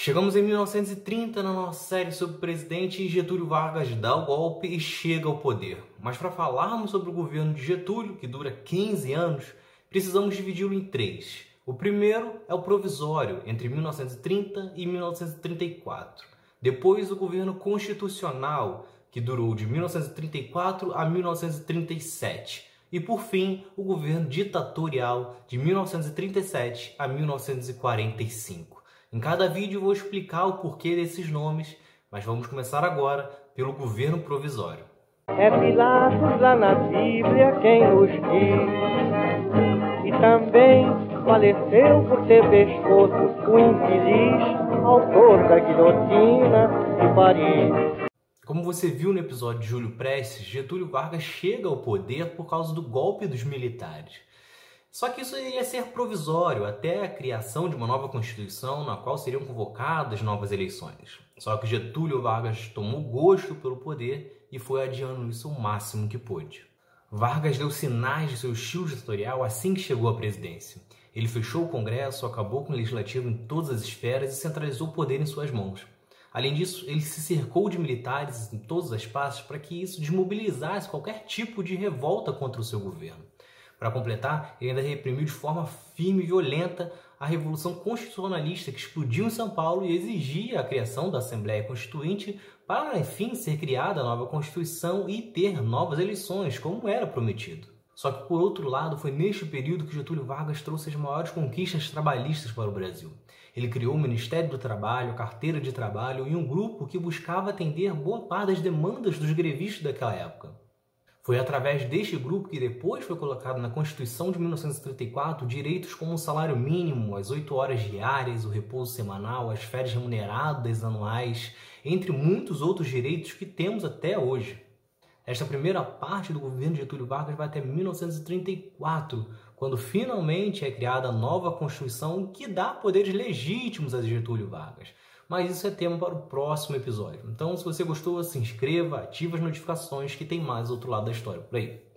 Chegamos em 1930 na nossa série sobre o presidente Getúlio Vargas dá o golpe e chega ao poder. Mas para falarmos sobre o governo de Getúlio, que dura 15 anos, precisamos dividi-lo em três. O primeiro é o provisório, entre 1930 e 1934. Depois, o governo constitucional, que durou de 1934 a 1937. E por fim, o governo ditatorial de 1937 a 1945. Em cada vídeo vou explicar o porquê desses nomes, mas vamos começar agora pelo governo provisório. É Pilatos lá na Bíblia quem nos diz, e também faleceu por ter pescoço o infeliz autor da guilhotina de Paris. Como você viu no episódio de Júlio Prestes, Getúlio Vargas chega ao poder por causa do golpe dos militares. Só que isso ia ser provisório até a criação de uma nova Constituição na qual seriam convocadas novas eleições. Só que Getúlio Vargas tomou gosto pelo poder e foi adiando isso o máximo que pôde. Vargas deu sinais de seu estilo ditatorial assim que chegou à presidência. Ele fechou o Congresso, acabou com o legislativo em todas as esferas e centralizou o poder em suas mãos. Além disso, ele se cercou de militares em todas as partes para que isso desmobilizasse qualquer tipo de revolta contra o seu governo. Para completar, ele ainda reprimiu de forma firme e violenta a Revolução Constitucionalista que explodiu em São Paulo e exigia a criação da Assembleia Constituinte para, enfim, ser criada a nova Constituição e ter novas eleições, como era prometido. Só que, por outro lado, foi neste período que Getúlio Vargas trouxe as maiores conquistas trabalhistas para o Brasil. Ele criou o Ministério do Trabalho, a Carteira de Trabalho e um grupo que buscava atender boa parte das demandas dos grevistas daquela época. Foi através deste grupo que depois foi colocado na Constituição de 1934 direitos como o salário mínimo, as oito horas diárias, o repouso semanal, as férias remuneradas anuais, entre muitos outros direitos que temos até hoje. Esta primeira parte do governo de Getúlio Vargas vai até 1934, quando finalmente é criada a nova Constituição que dá poderes legítimos a Getúlio Vargas mas isso é tema para o próximo episódio. Então, se você gostou, se inscreva, ative as notificações que tem mais outro lado da história por aí.